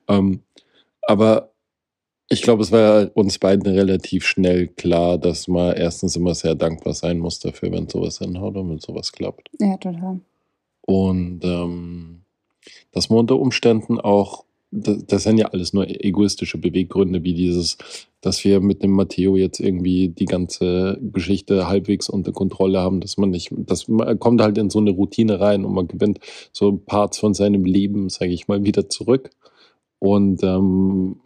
ähm, aber Ich glaube, es war uns beiden relativ schnell klar, dass man erstens immer sehr dankbar sein muss dafür, wenn sowas hinhaut und wenn sowas klappt. Ja, total. Und ähm, dass man unter Umständen auch, das, das sind ja alles nur egoistische Beweggründe, wie dieses, dass wir mit dem Matteo jetzt irgendwie die ganze Geschichte halbwegs unter Kontrolle haben, dass man nicht, dass man kommt halt in so eine Routine rein und man gewinnt so Parts von seinem Leben, sage ich mal, wieder zurück. Und ähm,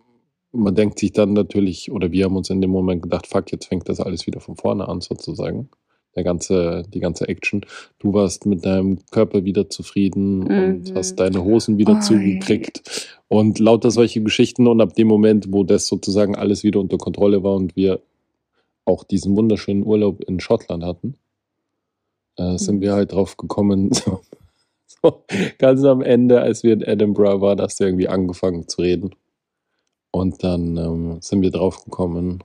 man denkt sich dann natürlich, oder wir haben uns in dem Moment gedacht, fuck, jetzt fängt das alles wieder von vorne an sozusagen. Der ganze, die ganze Action. Du warst mit deinem Körper wieder zufrieden mhm. und hast deine Hosen wieder oh, zugekriegt. Und lauter solche Geschichten. Und ab dem Moment, wo das sozusagen alles wieder unter Kontrolle war und wir auch diesen wunderschönen Urlaub in Schottland hatten, äh, sind mhm. wir halt drauf gekommen, so, so, ganz am Ende, als wir in Edinburgh waren, hast du irgendwie angefangen zu reden. Und dann ähm, sind wir drauf gekommen,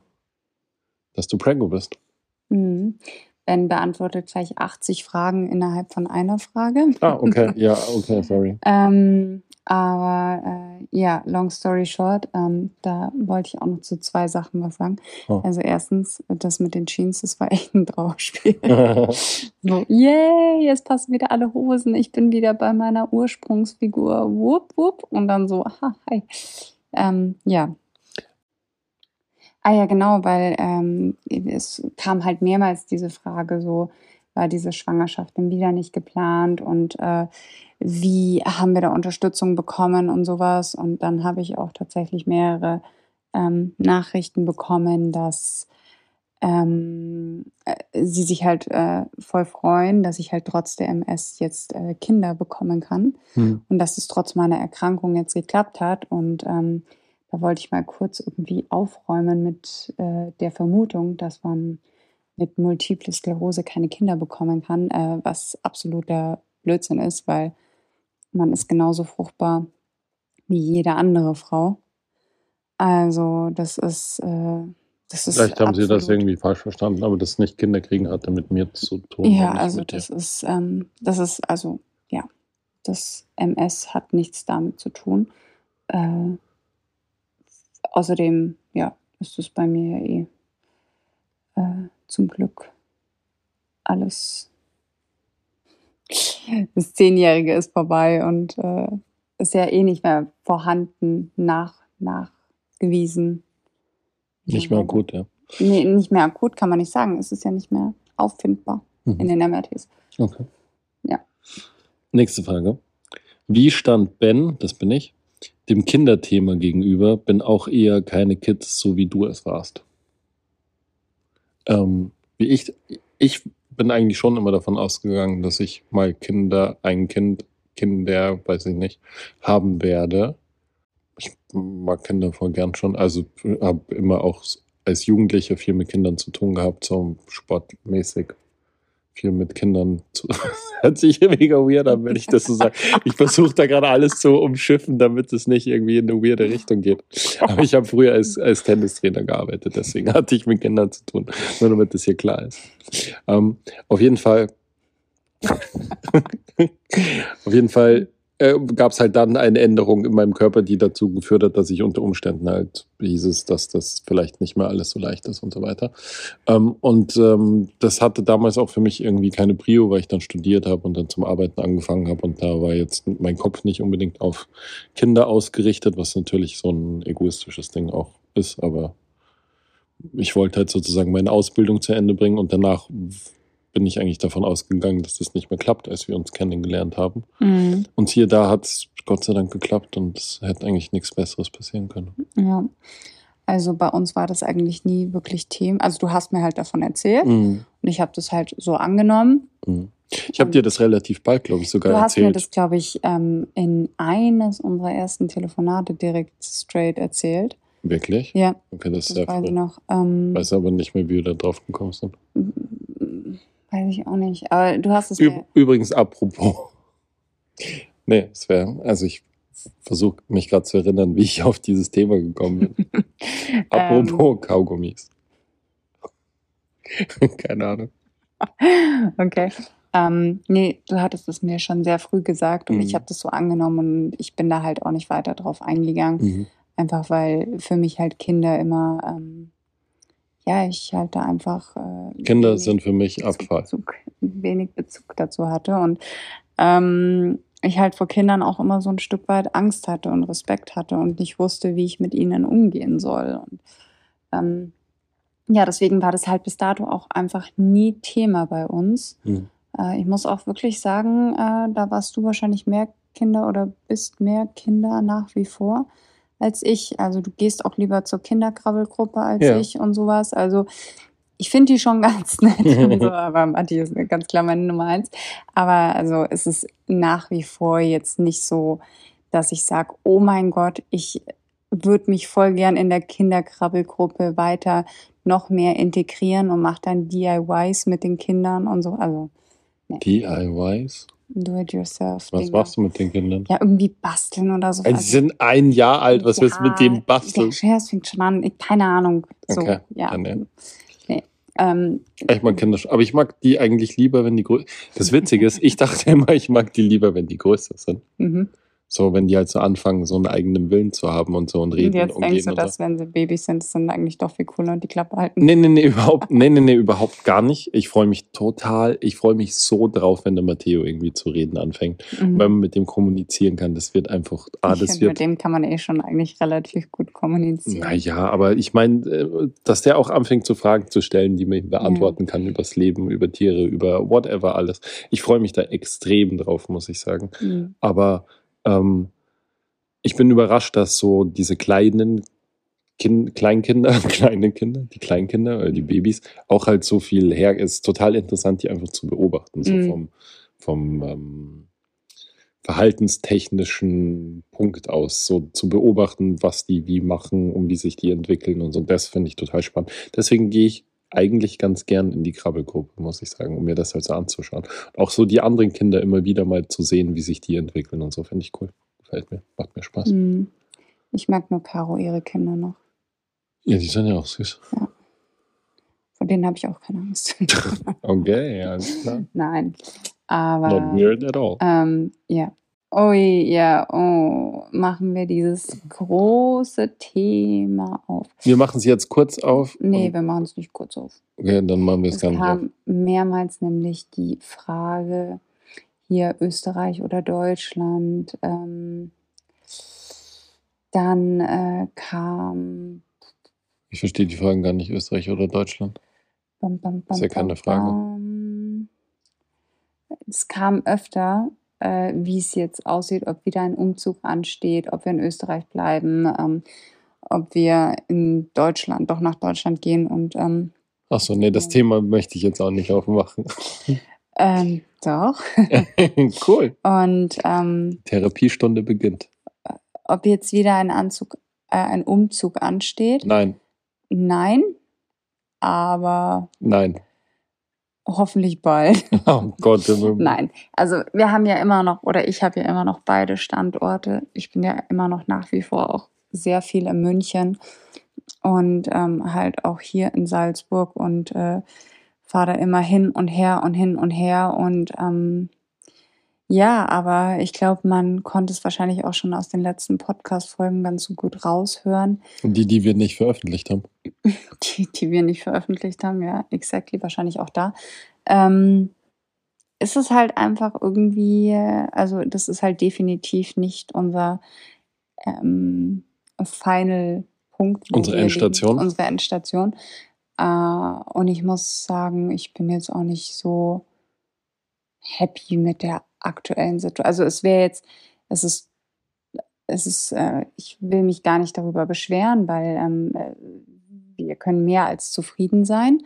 dass du Prango bist. Mhm. Ben beantwortet gleich 80 Fragen innerhalb von einer Frage. Ah, okay, ja, okay, sorry. ähm, aber äh, ja, long story short, ähm, da wollte ich auch noch zu zwei Sachen was sagen. Oh. Also erstens, das mit den Jeans, das war echt ein Trauerspiel. so, yay, jetzt passen wieder alle Hosen, ich bin wieder bei meiner Ursprungsfigur, wupp, wupp. Und dann so, ha, hi. Ähm, ja. Ah ja, genau, weil ähm, es kam halt mehrmals diese Frage, so war diese Schwangerschaft denn wieder nicht geplant und äh, wie haben wir da Unterstützung bekommen und sowas. Und dann habe ich auch tatsächlich mehrere ähm, Nachrichten bekommen, dass ähm, äh, sie sich halt äh, voll freuen, dass ich halt trotz der MS jetzt äh, Kinder bekommen kann hm. und dass es trotz meiner Erkrankung jetzt geklappt hat. Und ähm, da wollte ich mal kurz irgendwie aufräumen mit äh, der Vermutung, dass man mit Multiple Sklerose keine Kinder bekommen kann, äh, was absoluter Blödsinn ist, weil man ist genauso fruchtbar wie jede andere Frau. Also das ist äh, das ist Vielleicht haben Sie das irgendwie falsch verstanden, aber das nicht Kinderkriegen hatte mit mir zu tun. Ja, also das dir. ist, ähm, das ist, also, ja, das MS hat nichts damit zu tun. Äh, außerdem, ja, ist es bei mir ja eh äh, zum Glück alles. Das Zehnjährige ist vorbei und äh, ist ja eh nicht mehr vorhanden, nach, nachgewiesen nicht mehr akut, ja. Nee, nicht mehr akut kann man nicht sagen. Es ist ja nicht mehr auffindbar mhm. in den MRTs. Okay. Ja. Nächste Frage. Wie stand Ben, das bin ich, dem Kinderthema gegenüber? Bin auch eher keine Kids, so wie du es warst. Ähm, wie ich, ich bin eigentlich schon immer davon ausgegangen, dass ich mal Kinder, ein Kind, Kinder, weiß ich nicht, haben werde ich mag Kinder voll gern schon. Also habe immer auch als Jugendlicher viel mit Kindern zu tun gehabt, so sportmäßig. Viel mit Kindern zu. Hört sich mega weird an, wenn ich das so sage. Ich versuche da gerade alles zu umschiffen, damit es nicht irgendwie in eine weirde Richtung geht. Aber ich habe früher als, als Tennistrainer gearbeitet, deswegen hatte ich mit Kindern zu tun. Nur damit das hier klar ist. Ähm, auf jeden Fall. auf jeden Fall äh, gab es halt dann eine Änderung in meinem Körper, die dazu geführt hat, dass ich unter Umständen halt hieß es, dass das vielleicht nicht mehr alles so leicht ist und so weiter. Ähm, und ähm, das hatte damals auch für mich irgendwie keine Prio, weil ich dann studiert habe und dann zum Arbeiten angefangen habe und da war jetzt mein Kopf nicht unbedingt auf Kinder ausgerichtet, was natürlich so ein egoistisches Ding auch ist, aber ich wollte halt sozusagen meine Ausbildung zu Ende bringen und danach bin ich eigentlich davon ausgegangen, dass das nicht mehr klappt, als wir uns kennengelernt haben. Mhm. Und hier da hat es Gott sei Dank geklappt und es hätte eigentlich nichts Besseres passieren können. Ja. Also bei uns war das eigentlich nie wirklich Thema. Also du hast mir halt davon erzählt mhm. und ich habe das halt so angenommen. Mhm. Ich habe dir das relativ bald, glaube ich, sogar erzählt. Du hast erzählt. mir das, glaube ich, ähm, in eines unserer ersten Telefonate direkt straight erzählt. Wirklich? Ja. Okay, das, das ist sehr weiß früh. ich noch. Ähm, weiß aber nicht mehr, wie wir da drauf gekommen sind. Weiß ich auch nicht. Aber du hast es. Ü Übrigens, apropos. Nee, es wäre, also ich versuche mich gerade zu erinnern, wie ich auf dieses Thema gekommen bin. apropos ähm. Kaugummis. Keine Ahnung. Okay. Ähm, nee, du hattest es mir schon sehr früh gesagt und mhm. ich habe das so angenommen und ich bin da halt auch nicht weiter drauf eingegangen. Mhm. Einfach weil für mich halt Kinder immer, ähm, ja, ich halt da einfach äh, Kinder sind für mich Abfall. Bezug, wenig Bezug dazu hatte und ähm, ich halt vor Kindern auch immer so ein Stück weit Angst hatte und Respekt hatte und nicht wusste, wie ich mit ihnen umgehen soll. Und ähm, ja, deswegen war das halt bis dato auch einfach nie Thema bei uns. Hm. Äh, ich muss auch wirklich sagen, äh, da warst du wahrscheinlich mehr Kinder oder bist mehr Kinder nach wie vor als ich. Also du gehst auch lieber zur Kinderkrabbelgruppe als Ja. ich und sowas. Also ich finde die schon ganz nett und so, aber Matti ist ganz klar meine Nummer eins. Aber also es ist nach wie vor jetzt nicht so, dass ich sage, oh mein Gott, ich würde mich voll gern in der Kinderkrabbelgruppe weiter noch mehr integrieren und mache dann DIYs mit den Kindern und so. Also DIYs? Do-it-yourself. Was machst du mit den Kindern? Ja, irgendwie basteln oder so. Also, sie sind ein Jahr alt, was willst du mit dem basteln? Ja, es fängt schon an. Ich, keine Ahnung. So, Okay, ja. ja, nee. Nee. Ähm, Ich mag Kinder schon. Aber ich mag die eigentlich lieber, wenn die größer Das Witzige ist, ich dachte immer, ich mag die lieber, wenn die größer sind. mhm. So, wenn die halt so anfangen, so einen eigenen Willen zu haben und so und Und reden jetzt und denkst du, und dass so. wenn sie Babys sind, es sind eigentlich doch viel cooler und die Klappe halten. Nee, nee, nee, überhaupt, nee, nee, nee, überhaupt gar nicht. Ich freue mich total, ich freue mich so drauf, wenn der Matteo irgendwie zu reden anfängt. Mhm. Wenn man mit dem kommunizieren kann, das wird einfach, ah, ich das finde, wird, mit dem kann man eh schon eigentlich relativ gut kommunizieren. naja, aber ich meine, äh, dass der auch anfängt, zu Fragen zu stellen, die man ihm beantworten kann übers Leben, über Tiere, über whatever alles. Ich freue mich da extrem drauf, muss ich sagen. Mhm. Aber ähm, ich bin überrascht, dass so diese kleinen kind, Kleinkinder, kleine Kinder, die Kleinkinder, äh, die Babys, auch halt so viel her. Ist total interessant, die einfach zu beobachten, so Mhm. vom, vom ähm, verhaltenstechnischen Punkt aus, so zu beobachten, was die wie machen und wie sich die entwickeln und so. Das finde ich total spannend. Deswegen gehe ich eigentlich ganz gern in die Krabbelgruppe, muss ich sagen, um mir das halt so anzuschauen. Und auch so die anderen Kinder immer wieder mal zu sehen, wie sich die entwickeln und so, finde ich cool. Gefällt mir, macht mir Spaß. Mhm. Ich mag nur Caro, ihre Kinder noch. Ja, die sind ja auch süß. Vor denen habe ich auch keine Angst. Okay, ja, alles klar. Nein. Aber. Not weird at all. Ähm, ja. Oh ja, oh, machen wir dieses große Thema auf. Wir machen es jetzt kurz auf. Nee, wir machen es nicht kurz auf. Okay, dann machen wir es gar nicht kam mehrmals nämlich die Frage, hier Österreich oder Deutschland. Ähm, dann äh, kam. Ich verstehe die Fragen gar nicht, Österreich oder Deutschland. Bam, bam, bam, Ist ja keine Frage. Es kam öfter, äh, wie es jetzt aussieht, ob wieder ein Umzug ansteht, ob wir in Österreich bleiben, ähm, ob wir in Deutschland, doch nach Deutschland gehen und ähm, Achso, nee, das Thema möchte ich jetzt auch nicht aufmachen. ähm, doch. cool. Und ähm, Therapiestunde beginnt. ob jetzt wieder ein Anzug, äh, ein Umzug ansteht. Nein, Nein, aber nein. Hoffentlich bald. Oh Gott. Nein, also wir haben ja immer noch, oder ich habe ja immer noch beide Standorte. Ich bin ja immer noch nach wie vor auch sehr viel in München und ähm, halt auch hier in Salzburg und äh, fahre da immer hin und her und hin und her und ähm, ja, aber ich glaube, man konnte es wahrscheinlich auch schon aus den letzten Podcast-Folgen ganz so gut raushören, Die, die wir nicht veröffentlicht haben. Die, die wir nicht veröffentlicht haben, ja, exactly, wahrscheinlich auch da. Ähm, ist es halt einfach irgendwie, also das ist halt definitiv nicht unser ähm, Final Punkt. Unsere Endstation. Liegen, unsere Endstation. Äh, und ich muss sagen, ich bin jetzt auch nicht so happy mit der aktuellen Situation. Also es wäre jetzt, es ist, es ist, äh, ich will mich gar nicht darüber beschweren, weil ähm, äh, wir können mehr als zufrieden sein.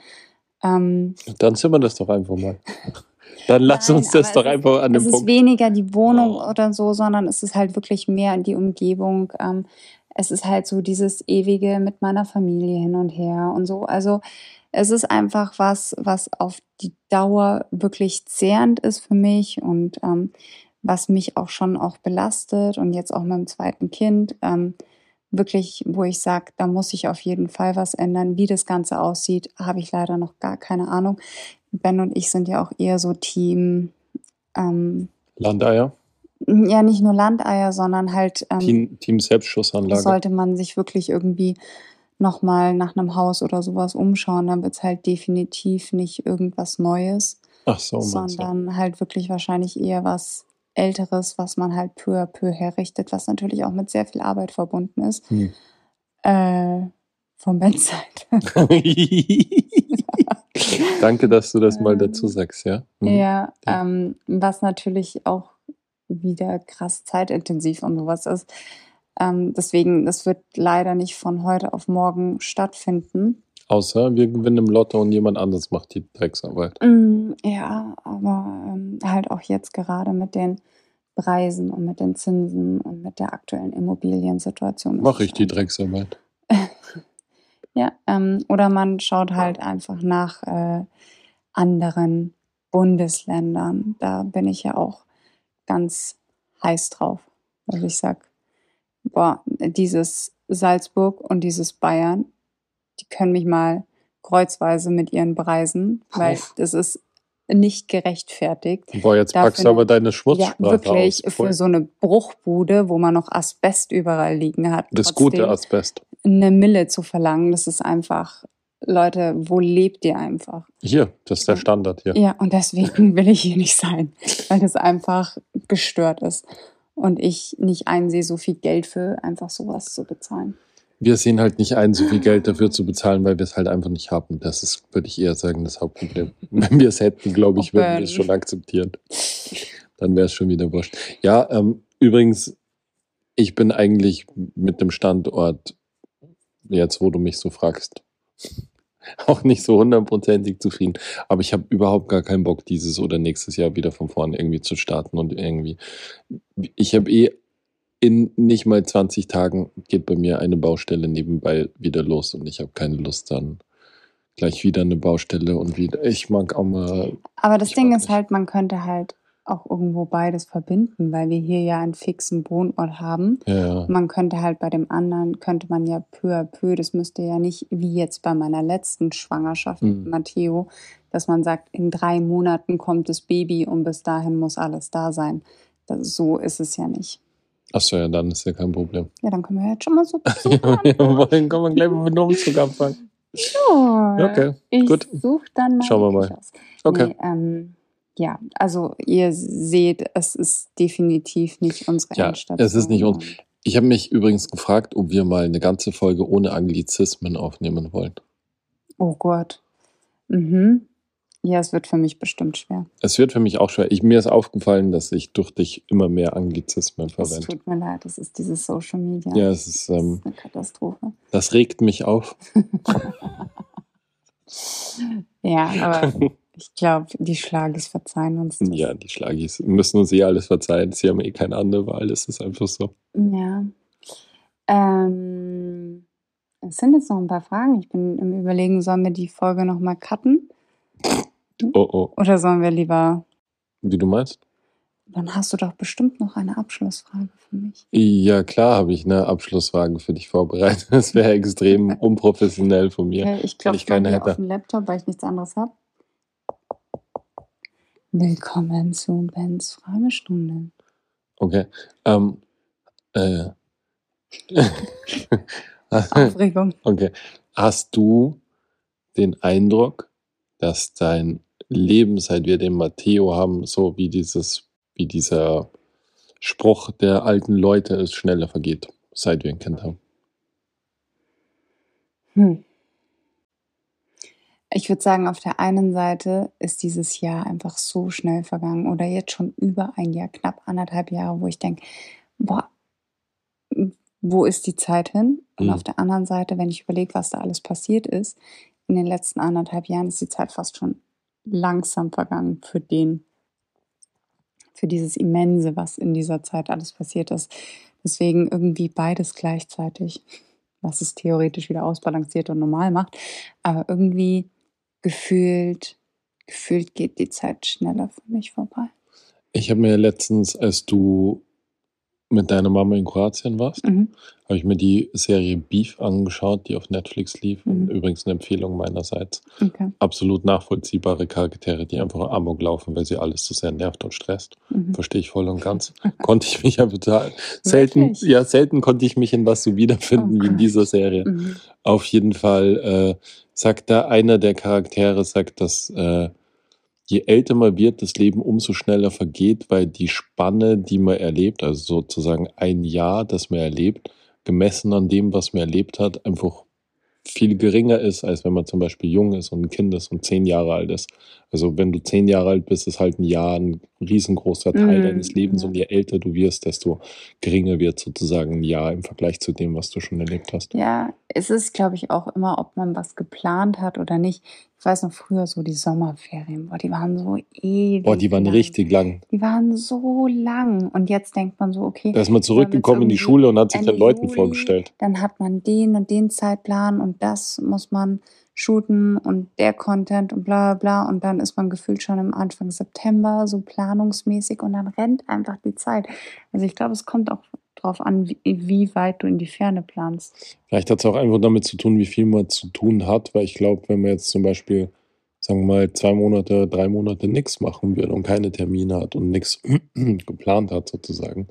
Ähm, Dann sind wir das doch einfach mal. Dann lass Nein, uns das doch es einfach an es dem ist Punkt. weniger die Wohnung Oh. oder so, sondern es ist halt wirklich mehr die Umgebung. Ähm, es ist halt so dieses ewige mit meiner Familie hin und her und so. Also es ist einfach was, was auf die Dauer wirklich zehrend ist für mich und ähm, was mich auch schon auch belastet und jetzt auch mit dem zweiten Kind. Ähm, wirklich, wo ich sage, da muss ich auf jeden Fall was ändern. Wie das Ganze aussieht, habe ich leider noch gar keine Ahnung. Ben und ich sind ja auch eher so Team, ähm, Landeier. Ja, nicht nur Landeier, sondern halt ähm, Team, Team Selbstschussanlage. sollte man sich wirklich irgendwie nochmal nach einem Haus oder sowas umschauen, dann wird es halt definitiv nicht irgendwas Neues, Ach so, sondern halt wirklich wahrscheinlich eher was Älteres, was man halt peu à peu herrichtet, was natürlich auch mit sehr viel Arbeit verbunden ist. Hm. Äh, vom Bedside. Danke, dass du das mal Ähm, dazu sagst, ja? Mhm. Ja, Ja. ähm, was natürlich auch wieder krass zeitintensiv und sowas ist. Ähm, deswegen, das wird leider nicht von heute auf morgen stattfinden. Außer wir gewinnen im Lotto und jemand anderes macht die Drecksarbeit. Mm, Ja, aber ähm, halt auch jetzt gerade mit den Preisen und mit den Zinsen und mit der aktuellen Immobiliensituation. ist Mach es ich die Drecksarbeit. Ja, ähm, oder man schaut halt einfach nach äh, anderen Bundesländern. Da bin ich ja auch ganz heiß drauf. Also ich sag, boah, dieses Salzburg und dieses Bayern, die können mich mal kreuzweise mit ihren Preisen, weil Uff. das ist nicht gerechtfertigt. Boah, jetzt Dafür packst du aber eine- deine Ja, Schmutzsprache wirklich, aus. für so eine Bruchbude, wo man noch Asbest überall liegen hat. Das gute Asbest. eine Mille zu verlangen, das ist einfach, Leute, wo lebt ihr einfach? Hier, das ist der Standard hier. Ja, und deswegen will ich hier nicht sein, weil das einfach gestört ist. Und ich nicht einsehe, so viel Geld für einfach sowas zu bezahlen. Wir sehen halt nicht ein, so viel Geld dafür zu bezahlen, weil wir es halt einfach nicht haben. Das ist, würde ich eher sagen, das Hauptproblem. Wenn wir es hätten, glaube ich, würden wir es schon akzeptieren. Dann wäre es schon wieder wurscht. Ja, ähm, übrigens, ich bin eigentlich mit dem Standort, jetzt wo du mich so fragst, auch nicht so hundertprozentig zufrieden. Aber ich habe überhaupt gar keinen Bock, dieses oder nächstes Jahr wieder von vorne irgendwie zu starten und irgendwie. Ich habe eh in nicht mal 20 Tagen geht bei mir eine Baustelle nebenbei wieder los und ich habe keine Lust dann gleich wieder eine Baustelle und wieder. Ich mag auch mal. Aber das Ding ist halt, man könnte halt auch irgendwo beides verbinden, weil wir hier ja einen fixen Wohnort haben. Ja, Man könnte halt bei dem anderen, könnte man ja peu à peu, das müsste ja nicht wie jetzt bei meiner letzten Schwangerschaft mit Mhm. Matteo, dass man sagt, in drei Monaten kommt das Baby und bis dahin muss alles da sein. Das, so ist es ja nicht. Achso, ja, dann ist ja kein Problem. Ja, dann können wir jetzt schon mal so Ja, wir wollen, kommen wir gleich mit dem Umzug anfangen. Ja, Okay, ich gut. suche dann mal. Schauen wir mal. aus. Okay. Nee, ähm, ja, also ihr seht, es ist definitiv nicht unsere Ja, Endstation. es ist nicht uns. Ich habe mich übrigens gefragt, ob wir mal eine ganze Folge ohne Anglizismen aufnehmen wollen. Oh Gott. Mhm. Ja, es wird für mich bestimmt schwer. Es wird für mich auch schwer. Ich, mir ist aufgefallen, dass ich durch dich immer mehr Anglizismen Es verwende. tut mir leid, das ist dieses Social Media. Ja, es ist, das ähm, ist eine Katastrophe. das regt mich auf. Ja, aber ich glaube, die Schlagis verzeihen uns das. Ja, die Schlagis müssen uns eh alles verzeihen. Sie haben eh keine andere Wahl. Es ist einfach so. Ja. Ähm, es sind jetzt noch ein paar Fragen. Ich bin im Überlegen, sollen wir die Folge nochmal cutten? Oh, oh. Oder sollen wir lieber. Wie du meinst? Dann hast du doch bestimmt noch eine Abschlussfrage für mich. Ja, klar habe ich eine Abschlussfrage für dich vorbereitet. Das wäre extrem unprofessionell von mir. Okay, ich weil ich keine hätte. auf den Laptop, weil ich nichts anderes habe. Willkommen zu Bens Fragestunde. Okay. Ähm, äh. Aufregung. okay. Hast du den Eindruck, dass dein Leben, seit wir den Matteo haben, so wie dieses, wie dieser Spruch der alten Leute ist, schneller vergeht, seit wir ein Kind haben? Hm. Ich würde sagen, auf der einen Seite ist dieses Jahr einfach so schnell vergangen oder jetzt schon über ein Jahr, knapp anderthalb Jahre, wo ich denke, boah, wo ist die Zeit hin? Und Mhm. auf der anderen Seite, wenn ich überlege, was da alles passiert ist, in den letzten anderthalb Jahren ist die Zeit fast schon langsam vergangen für den, für dieses Immense, was in dieser Zeit alles passiert ist. Deswegen irgendwie beides gleichzeitig, was es theoretisch wieder ausbalanciert und normal macht. Aber irgendwie gefühlt, gefühlt geht die Zeit schneller für mich vorbei. Ich habe mir letztens, als du mit deiner Mama in Kroatien warst, Mhm. habe ich mir die Serie Beef angeschaut, die auf Netflix lief. Mhm. Und übrigens eine Empfehlung meinerseits. Okay. Absolut nachvollziehbare Charaktere, die einfach amok laufen, weil sie alles so sehr nervt und stresst. Mhm. Verstehe ich voll und ganz. konnte ich mich ja total selten, Wirklich? ja, selten konnte ich mich in was so wiederfinden Oh wie in Gott. dieser Serie. Mhm. Auf jeden Fall äh, sagt da einer der Charaktere, sagt, dass äh, je älter man wird, das Leben umso schneller vergeht, weil die Spanne, die man erlebt, also sozusagen ein Jahr, das man erlebt, gemessen an dem, was man erlebt hat, einfach viel geringer ist, als wenn man zum Beispiel jung ist und ein Kind ist und zehn Jahre alt ist. Also wenn du zehn Jahre alt bist, ist halt ein Jahr ein riesengroßer Teil Mm, deines Lebens ja. und je älter du wirst, desto geringer wird sozusagen ein Jahr im Vergleich zu dem, was du schon erlebt hast. Ja, es ist, glaube ich, auch immer, ob man was geplant hat oder nicht. Ich weiß noch früher so die Sommerferien, boah, die waren so ewig. Boah, die waren lang. richtig lang. Die waren so lang. Und jetzt denkt man so, okay, Da ist man zurückgekommen in die Schule und hat sich den Leuten Juli, vorgestellt. dann hat man den und den Zeitplan und das muss man shooten und der Content und bla bla bla. Und dann ist man gefühlt schon im Anfang September so planungsmäßig und dann rennt einfach die Zeit. Also ich glaube, es kommt auch drauf an, wie, wie weit du in die Ferne planst. Vielleicht hat es auch einfach damit zu tun, wie viel man zu tun hat, weil ich glaube, wenn man jetzt zum Beispiel, sagen wir mal, zwei Monate, drei Monate nichts machen würde und keine Termine hat und nichts geplant hat sozusagen,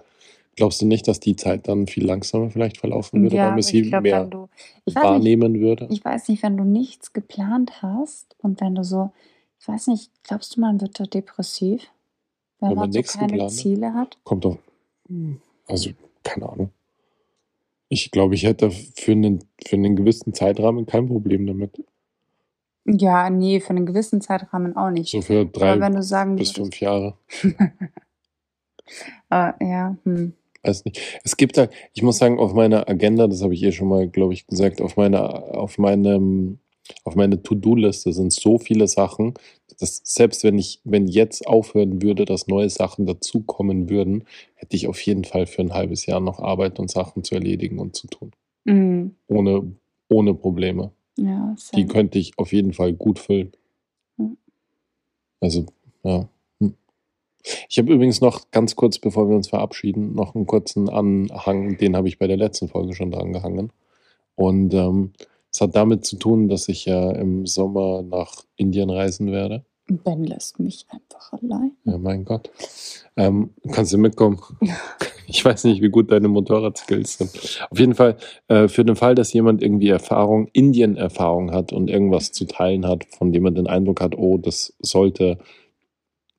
glaubst du nicht, dass die Zeit dann viel langsamer vielleicht verlaufen würde, weil man ich glaube, mehr du, weiß nicht, wahrnehmen würde? ich weiß nicht, wenn du nichts geplant hast und wenn du so, ich weiß nicht, glaubst du, man wird da depressiv? Wenn, Wenn man man so keine hat? Ziele hat? Kommt doch, also keine Ahnung. Ich glaube, ich hätte für einen, für einen gewissen Zeitrahmen kein Problem damit. Ja, nee, für einen gewissen Zeitrahmen auch nicht. So für drei sagen bis fünf Jahre. äh, ja, hm. Weiß nicht. Es gibt da, ich muss sagen, auf meiner Agenda, das habe ich eh schon mal, glaube ich, gesagt, auf meiner, auf meinem, auf meiner To-Do-Liste sind so viele Sachen, dass selbst wenn ich, wenn jetzt aufhören würde, dass neue Sachen dazukommen würden, hätte ich auf jeden Fall für ein halbes Jahr noch Arbeit und Sachen zu erledigen und zu tun. Mm, Ohne, ohne Probleme. ja, Die könnte ich auf jeden Fall gut füllen. Hm. Also, ja. Hm. Ich habe übrigens noch ganz kurz, bevor wir uns verabschieden, noch einen kurzen Anhang, den habe ich bei der letzten Folge schon dran gehangen. Und ähm, es hat damit zu tun, dass ich ja im Sommer nach Indien reisen werde. Ben lässt mich einfach allein. Ja, mein Gott. Ähm, kannst du mitkommen? Ich weiß nicht, wie gut deine Motorradskills sind. Auf jeden Fall, äh, für den Fall, dass jemand irgendwie Erfahrung, Indien-Erfahrung hat und irgendwas zu teilen hat, von dem man den Eindruck hat, oh, das sollte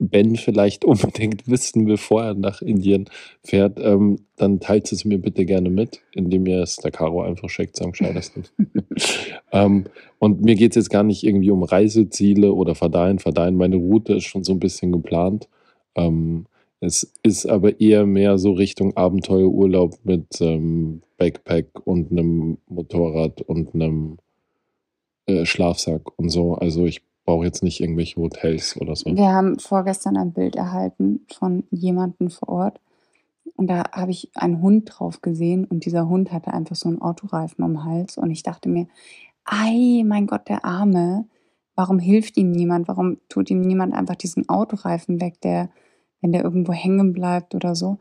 Ben vielleicht unbedingt wissen, bevor er nach Indien fährt, ähm, dann teilt es mir bitte gerne mit, indem ihr es der Caro einfach schickt, am gescheitesten. ähm, und mir geht es jetzt gar nicht irgendwie um Reiseziele oder Verdahin, Verdahin. Meine Route ist schon so ein bisschen geplant. Ähm, es ist aber eher mehr so Richtung Abenteuerurlaub mit ähm, Backpack und einem Motorrad und einem äh, Schlafsack und so. Also ich brauche jetzt nicht irgendwelche Hotels oder so. Wir haben vorgestern ein Bild erhalten von jemandem vor Ort. Und da habe ich einen Hund drauf gesehen und dieser Hund hatte einfach so einen Autoreifen um den Hals. Und ich dachte mir, ei, mein Gott, der Arme, warum hilft ihm niemand? Warum tut ihm niemand einfach diesen Autoreifen weg, der, wenn der irgendwo hängen bleibt oder so?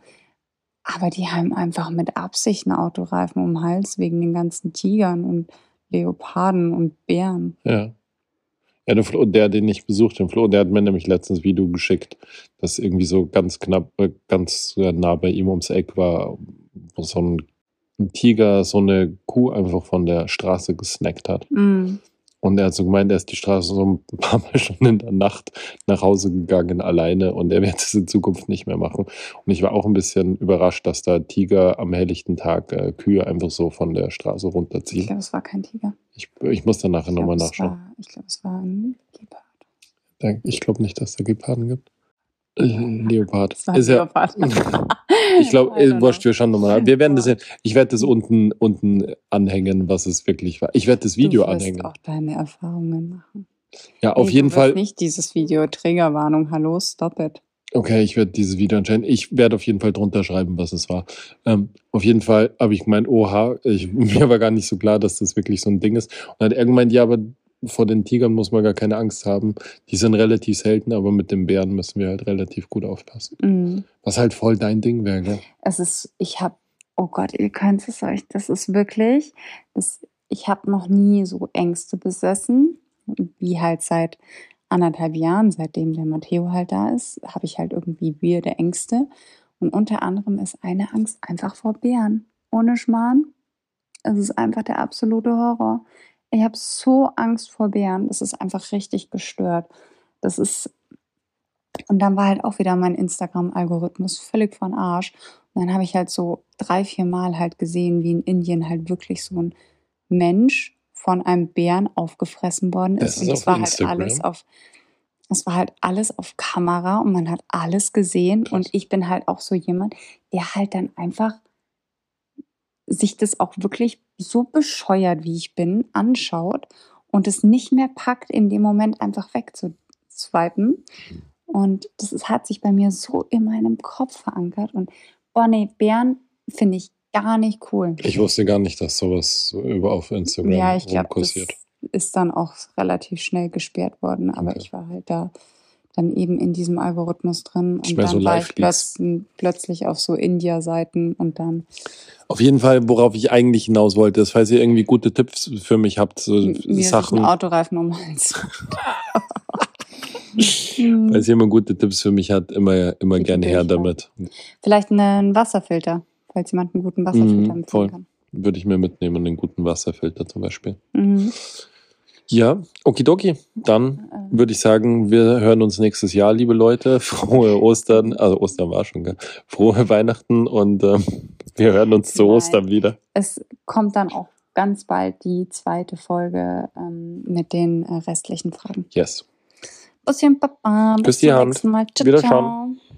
Aber die haben einfach mit Absicht einen Autoreifen um den Hals wegen den ganzen Tigern und Leoparden und Bären. Ja. Ja, der Flo, der, den ich besucht, den Flo, der hat mir nämlich letztens Video geschickt, das irgendwie so ganz knapp, äh, ganz äh, nah bei ihm ums Eck war, wo so ein, Tiger so eine Kuh einfach von der Straße gesnackt hat. Mm. Und er hat so gemeint, er ist die Straße so ein paar Mal schon in der Nacht nach Hause gegangen alleine und er wird es in Zukunft nicht mehr machen. Und ich war auch ein bisschen überrascht, dass da Tiger am helllichten Tag äh, Kühe einfach so von der Straße Ich runterziehen. glaube, es war kein Tiger. Ich, ich muss dann nachher Ich nochmal nachschauen. war- ich glaube, es war ein Gepard. Ich glaube nicht, dass es da Geparden gibt. Leopard. Ist ja, Leopard. ich glaube, äh, wurscht, wir schauen nochmal. Wir werden das Ja. sehen. Ich werde das unten, unten anhängen, was es wirklich war. Ich werde das Video du wirst anhängen. auch deine Erfahrungen machen. Ja, auf Nee, jeden Fall. nicht dieses Video. Triggerwarnung. Hallo, stop it. Okay, ich werde dieses Video anscheinend. Ich werde auf jeden Fall drunter schreiben, was es war. Ähm, auf jeden Fall habe ich gemeint, oha, ich, mir war gar nicht so klar, dass das wirklich so ein Ding ist. Und dann hat er gemeint, ja, aber vor den Tigern muss man gar keine Angst haben. Die sind relativ selten, aber mit den Bären müssen wir halt relativ gut aufpassen. Mhm. Was halt voll dein Ding wäre, gell? Es ist, ich habe, oh Gott, ihr könnt es euch, das ist wirklich, das, ich habe noch nie so Ängste besessen, wie halt seit anderthalb Jahren, seitdem der Matteo halt da ist, habe ich halt irgendwie weirde Ängste. Und unter anderem ist eine Angst einfach vor Bären. Ohne Schmarrn. Es ist einfach der absolute Horror. Ich habe so Angst vor Bären. Das ist einfach richtig gestört. Das ist. Und dann war halt auch wieder mein Instagram-Algorithmus völlig von Arsch. Und dann habe ich halt so drei, vier Mal halt gesehen, wie in Indien halt wirklich so ein Mensch von einem Bären aufgefressen worden Das ist. ist und es auf war halt Instagram? alles auf. Es war halt alles auf Kamera und man hat alles gesehen. Und ich bin halt auch so jemand, der halt dann einfach sich das auch wirklich so bescheuert, wie ich bin, anschaut und es nicht mehr packt, in dem Moment einfach wegzuswipen. Und das ist, hat sich bei mir so in meinem Kopf verankert. Und boah, nee, Bären finde ich gar nicht cool. Ich wusste gar nicht, dass sowas so über auf Instagram Ja, ich glaube, das ist dann auch relativ schnell gesperrt worden. Aber Okay. ich war halt da dann eben in diesem Algorithmus drin. Und dann so war ich plötzlich, auf so India-Seiten und dann Auf jeden Fall, worauf ich eigentlich hinaus wollte, ist, falls ihr irgendwie gute Tipps für mich habt, so mir Sachen, ein Autoreifen um Hals. Falls jemand gute Tipps für mich hat, immer, immer gerne her damit. Vielleicht einen Wasserfilter, falls jemand einen guten Wasserfilter Mhm, empfehlen voll. kann. Würde ich mir mitnehmen, einen guten Wasserfilter zum Beispiel. Mhm. Ja, okidoki. Dann Ähm, würde ich sagen, wir hören uns nächstes Jahr, liebe Leute. Frohe Ostern, also Ostern war schon, gell? Frohe Weihnachten und ähm, wir hören uns zu Nein. Ostern wieder. Es kommt dann auch ganz bald die zweite Folge ähm, mit den äh, restlichen Fragen. Yes. Busschen, Papa. Bis zum nächsten Mal. Ciao, Wiederschauen. ciao.